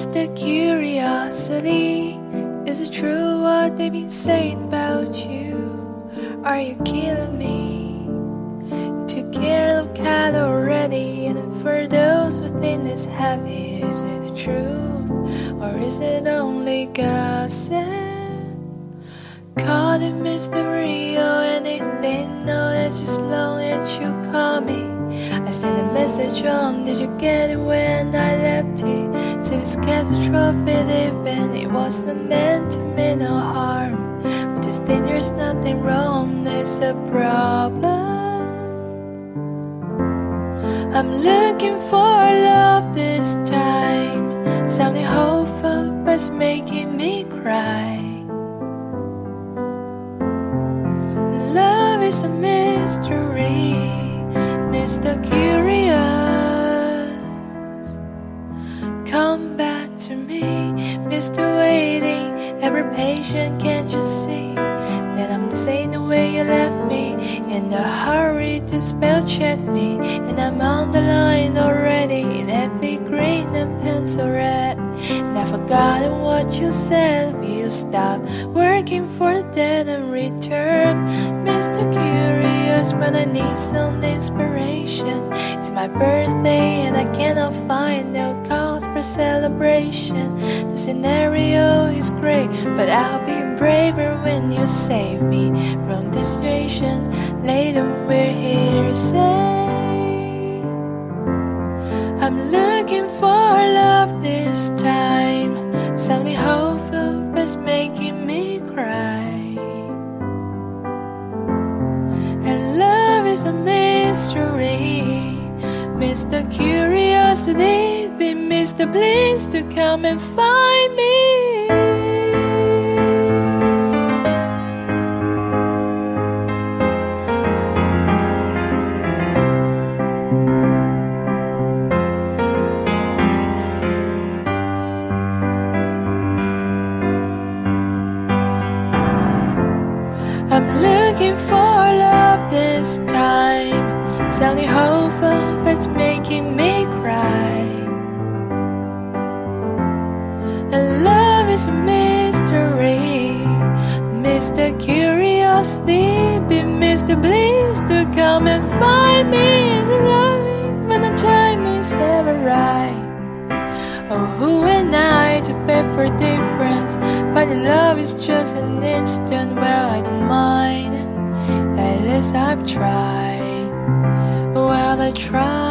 Mr. Curiosity, is it true what they've been saying about you? Are you killing me? You took care of cat already, and for those within this it's heavy, is it the truth or is it only gossip? Call it mystery or anything, no, that's just long as you call me. I sent a message on, did you get it when I left it? See this catastrophic event, it wasn't meant to mean no harm. But just think there's nothing wrong, there's a problem. I'm looking for love this time, something hopeful but's making me cry. Love is a mystery, Mr. Curious. Come back Mr. Waiting, Every patient. Can't you see that I'm saying the way you left me? In a hurry to spell check me, and I'm on the line already in every green and pencil red. And I've forgotten what you said. Will you stop working for the dead and return? Mr. Curious, when I need some inspiration. It's my birthday and I cannot for celebration. The scenario is great, but I'll be braver when you save me from this situation. Later we're here to say I'm looking for love this time. Something hopeful but's making me cry. And love is a mystery. Mr. Curiosity, be Mr. Please to come and find me. I'm looking for love this time. Something hopeful, is a mystery. Mr. Curiosity, be Mr. Bliss to come and find me. And love me when the time is never right. Oh, who am I to pay for difference? Finding love is just an instant where I don't mind. At least I've tried. Well, I tried.